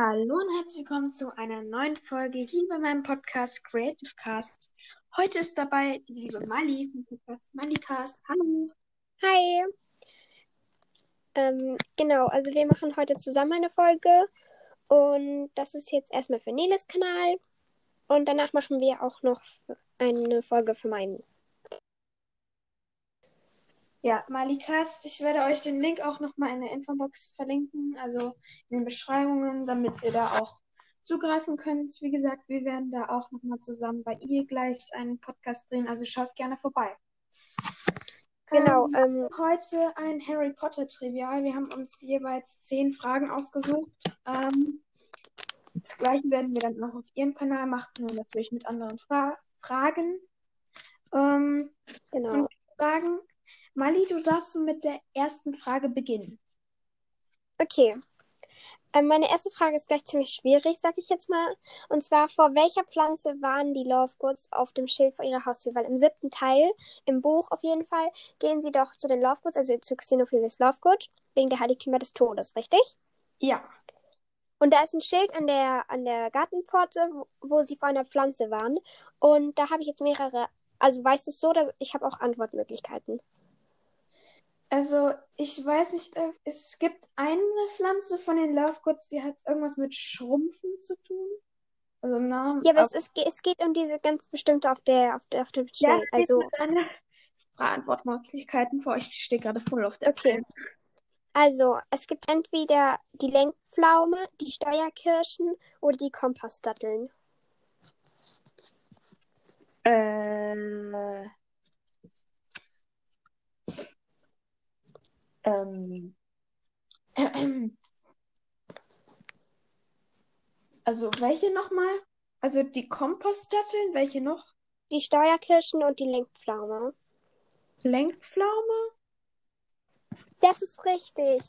Hallo und herzlich willkommen zu einer neuen Folge hier bei meinem Podcast Creative Cast. Heute ist dabei die liebe Mali vom Podcast Malicast. Hallo. Hi. Ähm, genau, also wir machen heute zusammen eine Folge und das ist jetzt erstmal für Neles Kanal und danach machen wir auch noch eine Folge für meinen. Ja, Malicast, ich werde euch den Link auch nochmal in der Infobox verlinken, also in den Beschreibungen, damit ihr da auch zugreifen könnt. Wie gesagt, wir werden da auch nochmal zusammen bei ihr gleich einen Podcast drehen, also schaut gerne vorbei. Genau. Ähm, Ähm, heute ein Harry Potter Trivial. Wir haben uns jeweils zehn Fragen ausgesucht. Ähm, das gleiche werden wir dann auch auf ihrem Kanal machen, nur natürlich mit anderen Fra Fragen. Ähm, genau. Fragen. Mali, du darfst mit der ersten Frage beginnen. Okay. Ähm, meine erste Frage ist gleich ziemlich schwierig, sag ich jetzt mal. Und zwar, vor welcher Pflanze waren die Lovegoods auf dem Schild vor ihrer Haustür? Weil im siebten Teil, im Buch auf jeden Fall, gehen sie doch zu den Lovegoods, also zu Xenophilius Lovegood, wegen der Heiligtümer des Todes, richtig? Ja. Und da ist ein Schild an der, an der Gartenpforte, wo, wo sie vor einer Pflanze waren. Und da habe ich jetzt mehrere. Also weißt du es so, dass ich habe auch Antwortmöglichkeiten. Also, ich weiß nicht, äh, es gibt eine Pflanze von den Lovegoods, die hat irgendwas mit Schrumpfen zu tun. Also im Namen. Ja, aber es, ist, es geht um diese ganz bestimmte auf der, auf der, auf dem Ja, Schild. Also, eine Antwortmöglichkeiten vor euch. Ich stehe gerade voll auf der okay. Also, es gibt entweder die Lenkpflaume, die Steuerkirschen oder die Kompostdatteln. Äh, ähm, also welche nochmal? Also die Kompostdatteln, welche noch? Die Steuerkirschen und die Lenkpflaume. Lenkpflaume? Das ist richtig.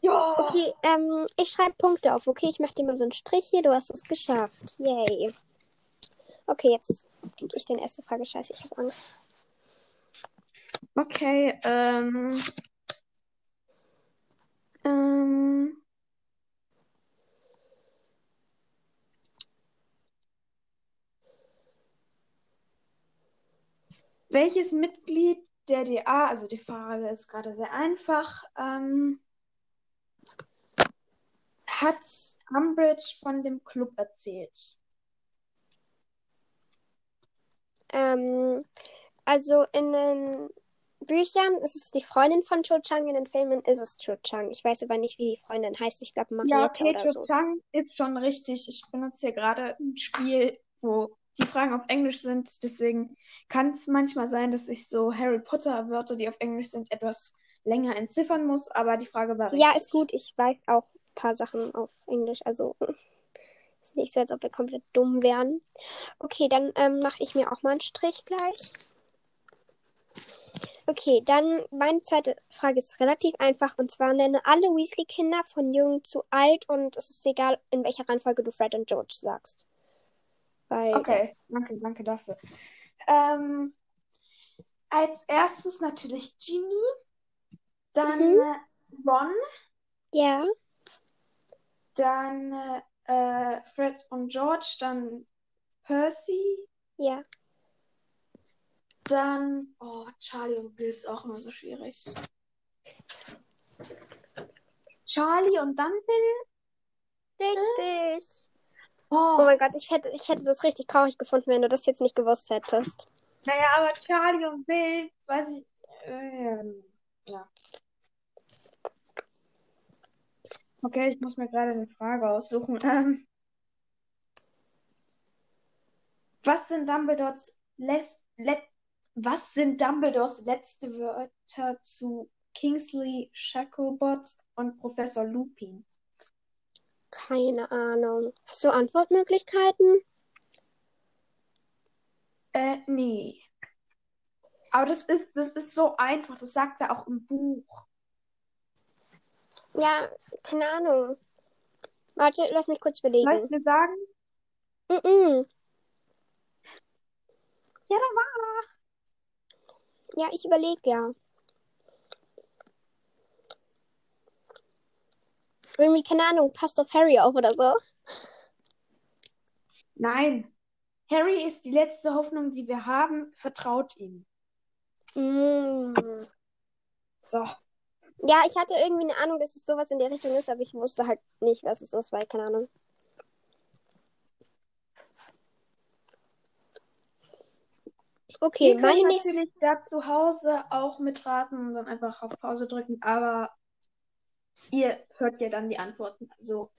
Ja. Okay, ähm, ich schreibe Punkte auf, okay? Ich mache dir mal so einen Strich hier, du hast es geschafft. Yay. Okay, jetzt kriege ich deine erste Frage. Scheiße, ich habe Angst. Okay, ähm. Ähm. Welches Mitglied der DA, also die Frage ist gerade sehr einfach, ähm, hat Umbridge von dem Club erzählt? Ähm, also in den Büchern ist es die Freundin von Cho Chang, in den Filmen ist es Cho Chang. Ich weiß aber nicht, wie die Freundin heißt. Ich glaube Ja, Marietta okay, oder so. Chang ist schon richtig. Ich benutze hier gerade ein Spiel, wo die Fragen auf Englisch sind. Deswegen kann es manchmal sein, dass ich so Harry Potter Wörter, die auf Englisch sind, etwas länger entziffern muss. Aber die Frage war Ja, richtig. ist gut. Ich weiß auch ein paar Sachen auf Englisch. Also ist nicht so, als ob wir komplett dumm wären. Okay, dann ähm, mache ich mir auch mal einen Strich gleich. Okay, dann meine zweite Frage ist relativ einfach und zwar nenne alle Weasley-Kinder von jung zu alt und es ist egal, in welcher Reihenfolge du Fred und George sagst. Weil, Okay, danke, danke dafür. Ähm, als erstes natürlich Ginny, dann Mhm. äh, Ron, Ja, dann äh, Fred und George, dann Percy, ja. Dann oh, Charlie und Bill ist auch immer so schwierig. Charlie und dann Bill? Richtig. Oh, Oh mein Gott, ich hätte, ich hätte das richtig traurig gefunden, wenn du das jetzt nicht gewusst hättest. naja, aber Charlie und Bill, weiß ich. Ähm, ja. Okay, ich muss mir gerade eine Frage aussuchen. Ähm, was sind Dumbledores les let was sind Dumbledores letzte Wörter zu Kingsley Shacklebot und Professor Lupin? Keine Ahnung. Hast du Antwortmöglichkeiten? Äh, nee. Aber das ist, das ist so einfach, das sagt er auch im Buch. Ja, keine Ahnung. Warte, lass mich kurz Soll ich überlegen. dir sagen? Mm-mm. Ja, da war Ja, ich überlege ja. Irgendwie, keine Ahnung, passt auf Harry auf oder so. Nein. Harry ist die letzte Hoffnung, die wir haben. Vertraut ihm. Mm. So. Ja, ich hatte irgendwie eine Ahnung, dass es sowas in der Richtung ist, aber ich wusste halt nicht, was es ist, weil keine Ahnung. Okay, Ihr meine könnt natürlich da zu Hause auch mitraten und dann einfach auf Pause drücken, aber ihr hört ja dann die Antworten. Also,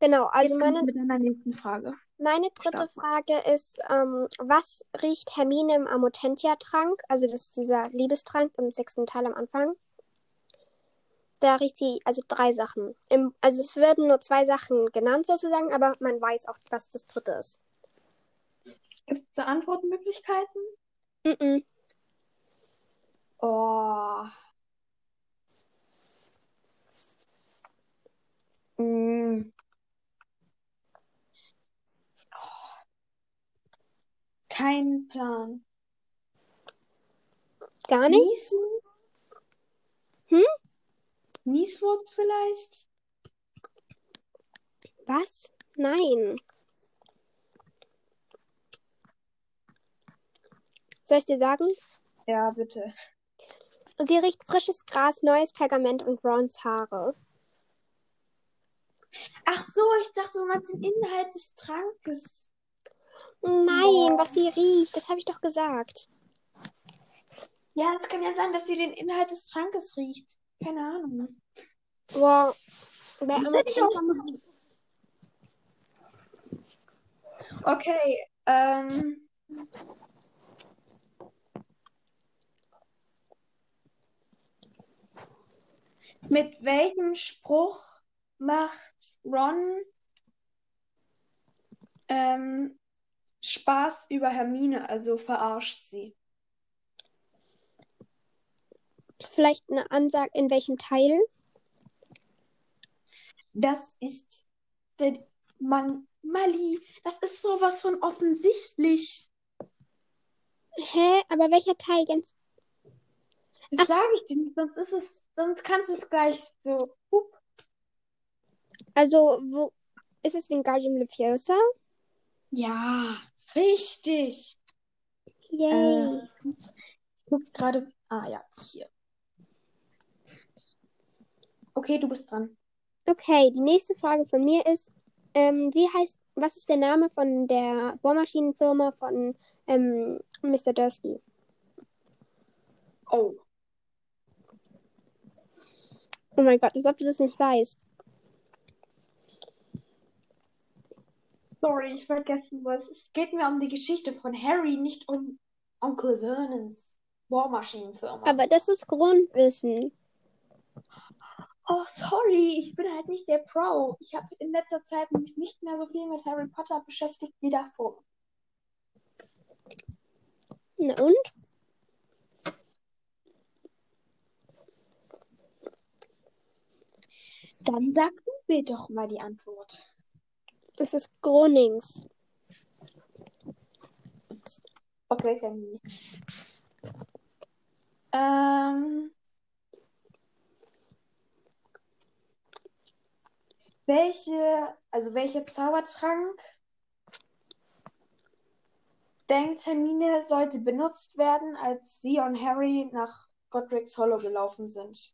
Genau, also jetzt meine, mit einer nächsten Frage. meine dritte Starten. Frage ist, ähm, was riecht Hermine im Amotentia-Trank? Also das ist dieser Liebestrank im sechsten Teil am Anfang. Da riecht sie also drei Sachen. Im, also es werden nur zwei Sachen genannt sozusagen, aber man weiß auch, was das dritte ist. Gibt es da Antwortmöglichkeiten? Mhm. Oh. Mm. Oh. Kein Plan. Gar nichts? Hm? Nieswort vielleicht? Was? Nein. Soll ich dir sagen? Ja, bitte. Sie riecht frisches Gras, neues Pergament und Rons Haare. Ach so, ich dachte, du meinst den Inhalt des Trankes. Nein, was sie riecht, das habe ich doch gesagt. Ja, es kann ja sein, dass sie den Inhalt des Trankes riecht. Keine Ahnung. Boah, bei Amotentia muss Okay, ähm. Mit welchem Spruch macht Ron ähm, Spaß über Hermine, also verarscht sie? vielleicht eine Ansage, in welchem Teil? Das ist der Mann, Mali, das ist sowas von offensichtlich. Hä? Aber welcher Teil ganz. Das sage ich dir nicht, sonst ist es, sonst kannst du es gleich so. Hup. Also, wo. Ist es Wingardium Leviosa? Ja, richtig. Yay. Äh, guck gerade. Ah ja, hier. Okay, du bist dran. Okay, die nächste Frage von mir ist, ähm, wie heißt, was ist der Name von der Bohrmaschinenfirma von ähm, Mr. Dursley? Oh. Oh mein Gott, als ob du das nicht weißt. Sorry, ich vergessen was. Es geht mir um die Geschichte von Harry, nicht um Onkel Vernons Bohrmaschinenfirma. Aber das ist Grundwissen. Oh, sorry, ich bin halt nicht der Pro. Ich habe in letzter Zeit mich nicht mehr so viel mit Harry Potter beschäftigt wie davor. Na und? Dann sag du mir doch mal die Antwort. Das ist Gronings. Okay, Family. Ähm. Welche, also welcher Zaubertrank denkt Hermine sollte benutzt werden, als sie und Harry nach Godric's Hollow gelaufen sind?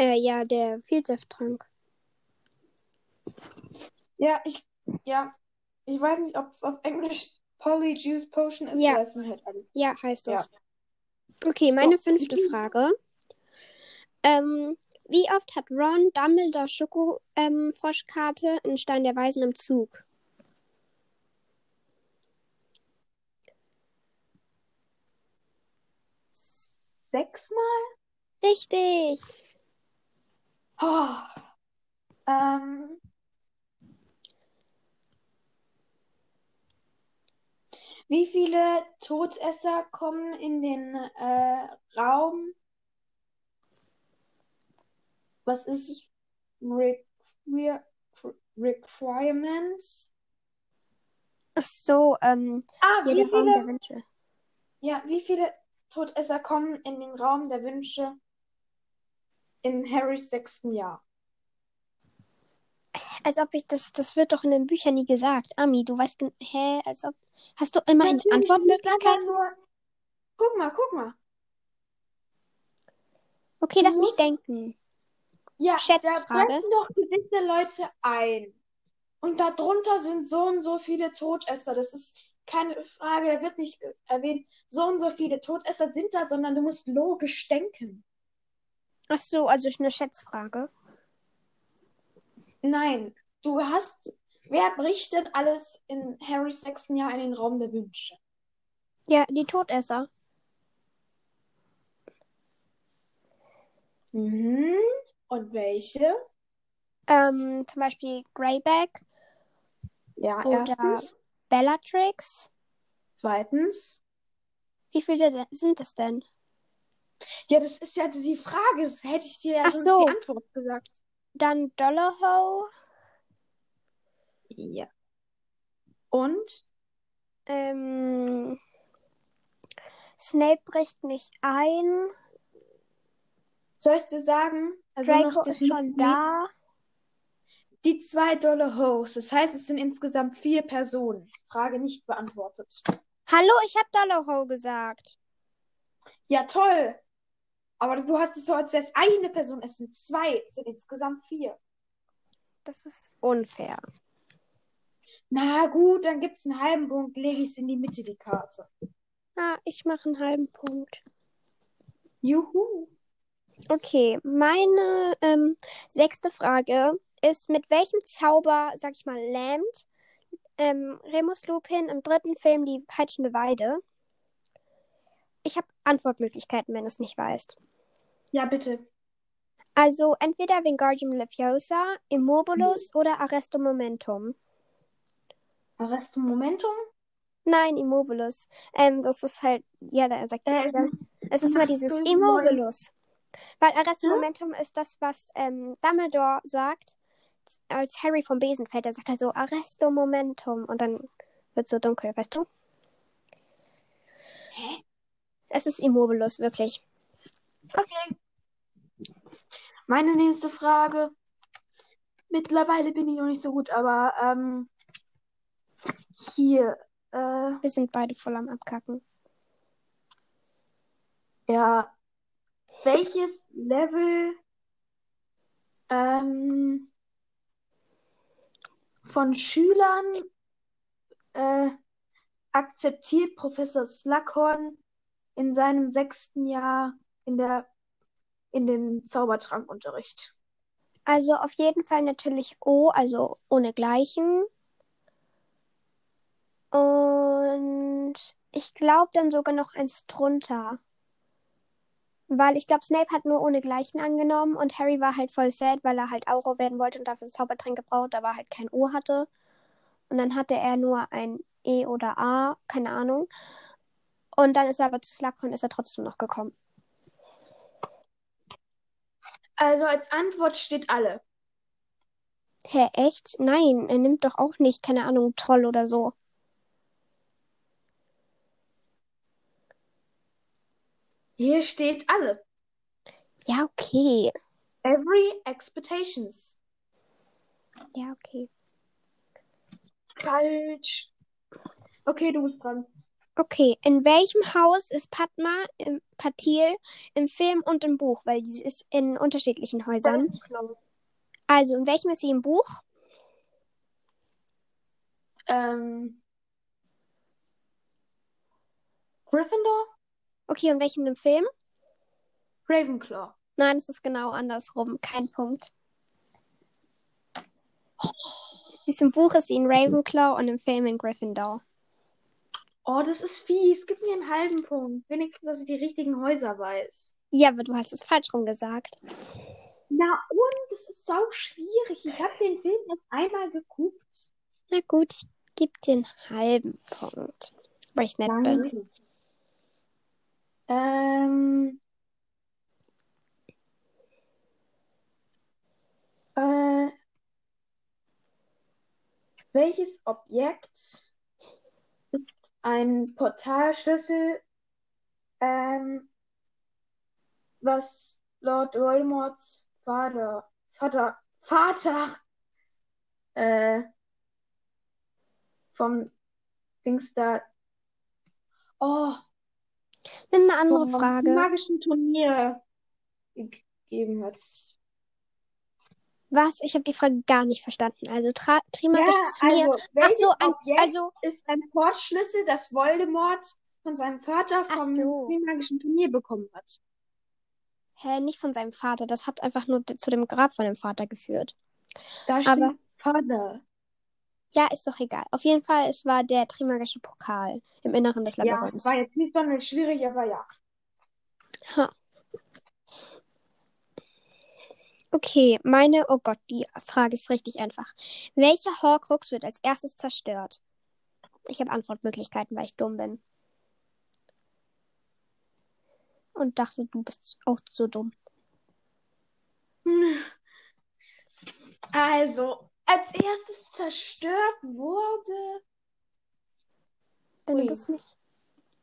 Äh, ja, der Vielsafttrank. Ja, ich, ja, ich weiß nicht, ob es auf Englisch Polyjuice Potion ist. Ja. halt. Ja, heißt Ja. das. Okay, meine So. fünfte Frage. Ähm, wie oft hat Ron Dumbledore Schoko ähm, in Stein der Weisen im Zug? Sechsmal? Richtig. Oh. Ähm. Wie viele Todesser kommen in den äh, Raum? Was ist Requir Requirements? Ach so, ähm, Ah, wie der Raum der viele, Wünsche. ja, wie viele Todesser kommen in den Raum der Wünsche? In Harrys sechsten Jahr? Als ob ich das, das wird doch in den Büchern nie gesagt. Ami, du weißt, hä, als ob, hast du immer eine Antwortmöglichkeit? Nur... Guck mal, guck mal. Okay, Du lass mich musst- denken. Ja, da Schätzfrage. brechen doch gewisse Leute ein. Und darunter sind so und so viele Todesser. Das ist keine Frage, da wird nicht äh, erwähnt, so und so viele Todesser sind da, sondern du musst logisch denken. Ach so, also eine Schätzfrage. Nein, du hast. Wer bricht denn alles in Harrys sechsten Jahr in den Raum der Wünsche? Ja, die Todesser. Mhm. Und welche? Ähm, zum Beispiel Greyback, Ja, Oder- erstens. Bellatrix. Zweitens. Wie viele sind es denn? Ja, das ist ja die Frage. Das hätte ich dir ja Ach so. die Antwort gesagt. Dann Dollahoe, Ja. Und? ähm, Snape bricht nicht ein, Soll ich dir sagen? Also noch Draco das ist schon da. Die zwei Dolle Hosts. Das heißt, es sind insgesamt vier Personen. Frage nicht beantwortet. Hallo, ich habe Dollahoe gesagt. Ja, toll. Aber du hast es so als erst eine Person. Es sind zwei. Es sind insgesamt vier. Das ist unfair. Na gut, dann gibt's einen halben Punkt. Lege ich es in die Mitte, die Karte. Ah, ich mache einen halben Punkt. Juhu. Okay, meine ähm, sechste Frage ist, mit welchem Zauber, sag ich mal, lernt ähm, Remus Lupin im dritten Film die peitschende Weide? Ich habe Antwortmöglichkeiten, wenn du es nicht weißt. Ja, bitte. Also entweder Wingardium Leviosa, Immobilus oder Arresto Momentum. Arresto Momentum? Nein, Immobilus. Ähm, das ist halt, ja, da sagt Äh, ja, es ist mal dieses Immobilus. Weil Arresto Hm? Momentum ist das, was ähm, Dumbledore sagt, als Harry vom Besen fällt. Er sagt halt so Arresto Momentum und dann wird so dunkel, weißt du? Hä? Es ist Immobilus, wirklich. Okay. Meine nächste Frage. Mittlerweile bin ich noch nicht so gut, aber ähm, hier, äh, Wir sind beide voll am Abkacken. ja, welches Level ähm, von Schülern äh, akzeptiert Professor Slughorn in seinem sechsten Jahr in der in dem Zaubertrankunterricht? Also auf jeden Fall natürlich O, also ohne Gleichen. Und ich glaube dann sogar noch eins drunter. Weil ich glaube, Snape hat nur ohne Gleichen angenommen und Harry war halt voll sad, weil er halt Auro werden wollte und dafür das Zaubertränk gebraucht, aber halt kein O hatte. Und dann hatte er nur ein E oder A, keine Ahnung. Und dann ist er aber zu Slughorn, ist er trotzdem noch gekommen. Also als Antwort steht alle. Hä, echt? Nein, er nimmt doch auch nicht, keine Ahnung, Troll oder so. Hier steht alle. Ja, okay. Every expectations. Ja, okay. Falsch. Okay, du bist dran. Okay, in welchem Haus ist Padma im Patil im Film und im Buch? Weil sie ist in unterschiedlichen Häusern. Also, in welchem ist sie im Buch? Ähm. Gryffindor? Okay, und welchem im Film? Ravenclaw. Nein, es ist genau andersrum. Kein Punkt. Sie ist im Buch ist sie in Ravenclaw und im Film in Gryffindor. Oh, das ist fies. Gib mir einen halben Punkt. Wenigstens, dass ich die richtigen Häuser weiß. Ja, aber du hast es falsch rum gesagt. Na und? Das ist sau schwierig. Ich habe den Film erst einmal geguckt. Na gut, ich gebe einen halben Punkt. Weil ich nett bin. Danke. Ähm. Äh, welches Objekt ein Portalschlüssel, ähm, was Lord Voldemorts Vater, Vater, Vater, äh, vom Dings da, oh, Nimm eine andere vom Frage. magischen Turnier gegeben hat. Was? Ich habe die Frage gar nicht verstanden. Also Tra Trimagisches Turnier. also, Ach so, ein, also ist ein Portschlüssel, das Voldemort von seinem Vater vom so. magischen Turnier bekommen hat? hä, nicht von seinem Vater. Das hat einfach nur zu dem Grab von dem Vater geführt. Da steht Aber- Vater. Ja, ist doch egal. Auf jeden Fall, es war der Trimagische Pokal im Inneren des Ja, Labyrinths. war jetzt nicht sonderlich schwierig, aber ja. Ha. Okay, meine, oh Gott, die Frage ist richtig einfach. Welcher Horcrux wird als erstes zerstört? Ich habe Antwortmöglichkeiten, weil ich dumm bin. Und dachte, du bist auch so dumm. Also, als erstes zerstört wurde. Wenn Ui. du das nicht,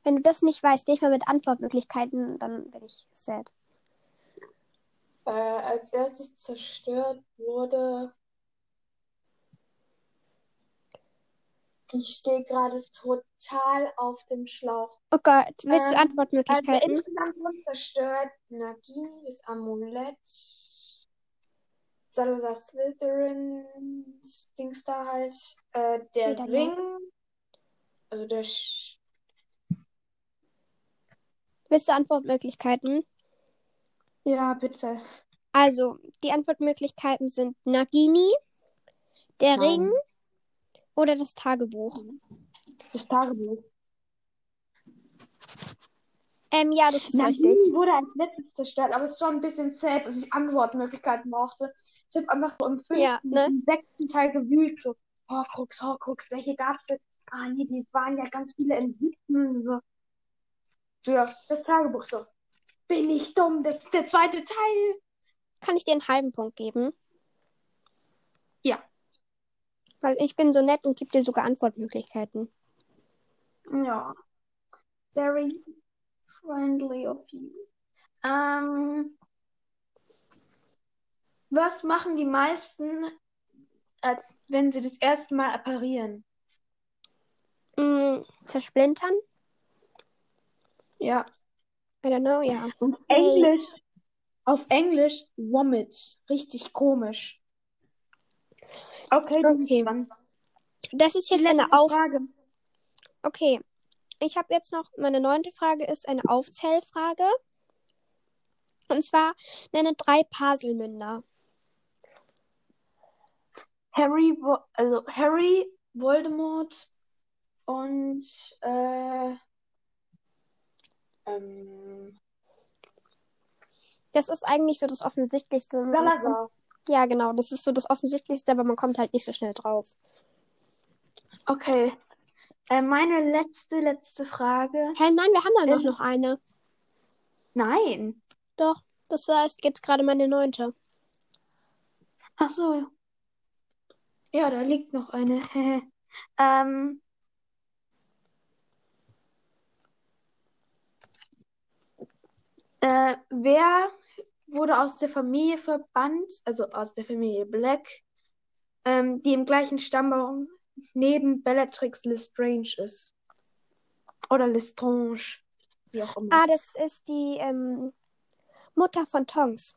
wenn du das nicht weißt, nicht mal mit Antwortmöglichkeiten, dann bin ich sad. Äh, als erstes zerstört wurde. Ich stehe gerade total auf dem Schlauch. Oh Gott, willst du Ähm, Also Antwortmöglichkeiten? insgesamt wurde zerstört Nagini, das Amulett, Salazar Slytherin, Dings da halt, äh, der Wieder Ring, also der Sch willst du Antwortmöglichkeiten? Ja, bitte. Also, die Antwortmöglichkeiten sind Nagini, der Nein. Ring oder das Tagebuch. Das Tagebuch. Ähm, ja, das ist Nagini richtig. wurde als letztes zerstört, aber es ist schon ein bisschen sad, dass ich Antwortmöglichkeiten brauchte. Ich habe einfach so im fünften, Ja, ne? sechsten Teil gewühlt, so, Horcrux, Horcrux, welche gab's denn? Ah, nee, die waren ja ganz viele im siebten, so. Ja, das Tagebuch, so. Bin ich dumm, das ist der zweite Teil. Kann ich dir einen halben Punkt geben? Ja. Weil ich bin so nett und gebe dir sogar Antwortmöglichkeiten. Ja. Very friendly of you. Ähm, was machen die meisten, als wenn sie das erste Mal apparieren? Mm, zersplintern? Ja. I don't know, ja. Und. Englisch, auf Englisch, Vomit. Richtig komisch. Okay, Okay. Das ist jetzt eine letzte Auf... Frage. Okay. Ich habe jetzt noch, meine neunte Frage ist eine Aufzählfrage. Und zwar nenne drei Paselmünder. Harry, also Harry, Voldemort und äh, ähm, Das ist eigentlich so das Offensichtlichste. Salazar. Ja, genau, das ist so das Offensichtlichste, aber man kommt halt nicht so schnell drauf. Okay. Äh, meine letzte, letzte Frage. Hä, nein, wir haben da noch, Ähm. noch eine. Nein. Doch, das war jetzt gerade meine neunte. Ach so. Ja, da liegt noch eine. ähm, äh, wer wurde aus der Familie verbannt, also aus der Familie Black, ähm, die im gleichen Stammbaum neben Bellatrix Lestrange ist? Oder Lestrange, wie auch immer. Ah, das ist die ähm, Mutter von Tonks.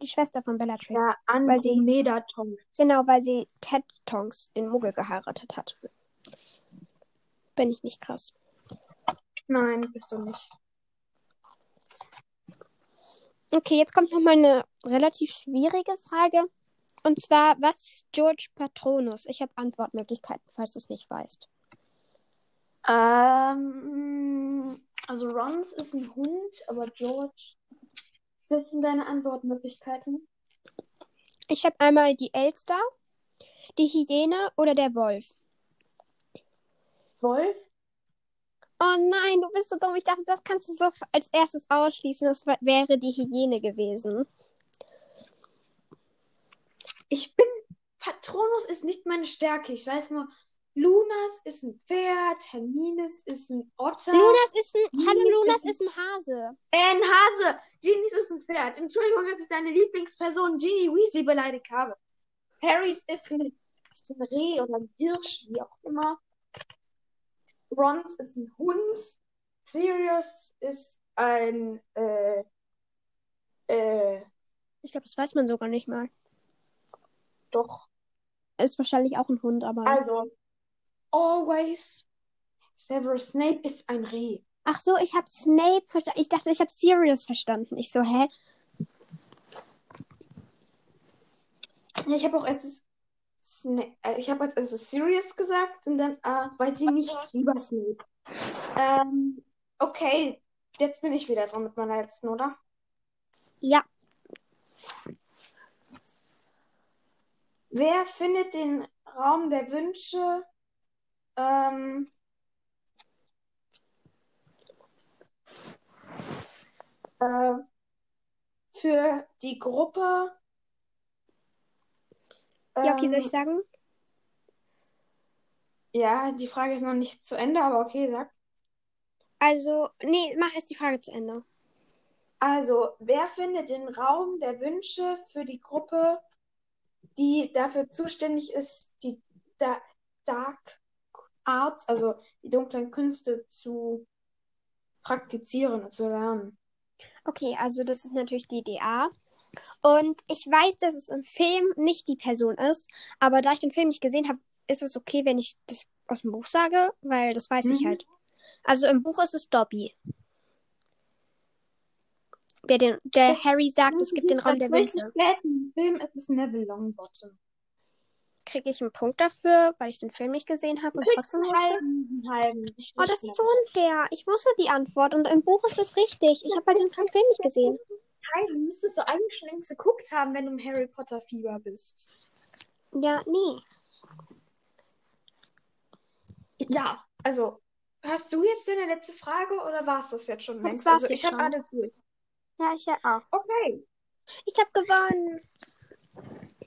Die Schwester von Bellatrix. Ja, weil sie- Andromeda Tonks. Genau, weil sie Ted Tonks, den Muggel, geheiratet hat. Bin ich nicht krass. Nein, bist du nicht. Okay, jetzt kommt nochmal eine relativ schwierige Frage. Und zwar, was ist George Patronus? Ich habe Antwortmöglichkeiten, falls du es nicht weißt. Ähm, also Rons ist ein Hund, aber George. Sind deine Antwortmöglichkeiten? Ich habe einmal die Elster, die Hyäne oder der Wolf. Wolf? Oh nein, du bist so dumm. Ich dachte, das kannst du so als erstes ausschließen. Das wäre die Hyäne gewesen. Ich bin. Patronus ist nicht meine Stärke. Ich weiß nur, Lunas ist ein Pferd, Hermines ist ein Otter. Lunas ist ein. Hallo, Lunas ist ein- Hase. Äh, ein Hase. Genies ist ein Pferd. Entschuldigung, dass ich deine Lieblingsperson Ginny Weasley beleidigt habe. Harrys ist ein, ist ein Reh oder ein Hirsch, wie auch immer. Rons ist ein Hund. Sirius ist ein, äh, äh, Ich glaube, das weiß man sogar nicht mal. doch. Ist wahrscheinlich auch ein Hund, aber. Also, always. Severus Snape ist ein Reh. Ach so, ich habe Snape verstanden. Ich dachte, ich habe Sirius verstanden. Ich so, hä? Ja, ich habe auch als Snape, äh, ich habe als erstes Sirius gesagt und dann, äh, weil sie nicht lieber Snape. Ähm, okay, jetzt bin ich wieder dran mit meiner letzten, oder? Ja. Wer findet den Raum der Wünsche? Ähm, äh, für die Gruppe. Ja, okay, soll ich Ähm, sagen? ja, die Frage ist noch nicht zu Ende, aber okay, sag. Also, nee, mach erst die Frage zu Ende. Also, wer findet den Raum der Wünsche für die Gruppe, die dafür zuständig ist, die da Dark Arts, also die dunklen Künste zu praktizieren und zu lernen? Okay, also das ist natürlich die DA. Und ich weiß, dass es im Film nicht die Person ist, aber da ich den Film nicht gesehen habe, ist es okay, wenn ich das aus dem Buch sage, weil das weiß ich Mhm. halt. Also im Buch ist es Dobby. Der, den, der Harry sagt, es gibt den Raum der Wünsche. Im Film ist es Neville Longbottom. Kriege ich einen Punkt dafür, weil ich den Film nicht gesehen habe und trotzdem wusste? Halben. Ich Oh, das ist so unfair. Ich wusste die Antwort und im Buch ist das richtig. Ich habe halt den Film nicht gesehen. Du müsstest du eigentlich schon längst geguckt haben, wenn du im Harry Potter Fieber bist. Ja, nee. Ja, also, hast du jetzt deine letzte Frage oder war es das jetzt schon Das war's also, ich habe alles durch. Ja, ich ja auch. Okay. Ich habe gewonnen.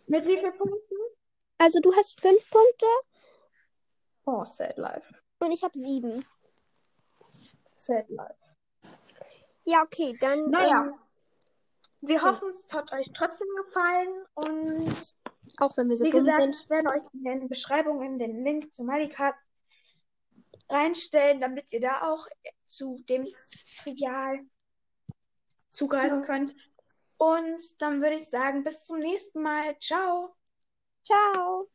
Mit wie vielen Punkten? Also du hast fünf Punkte Oh, sad life. und ich habe sieben. Sad life. Ja, okay, dann. Naja. Ähm, Wir Okay. hoffen, es hat euch trotzdem gefallen und auch wenn wir so wie dumm gesagt, sind. ich werde euch in den Beschreibungen den Link zu Malicast reinstellen, damit ihr da auch zu dem Trivial zugreifen Ja. könnt. Und dann würde ich sagen, bis zum nächsten Mal. Ciao. Ciao.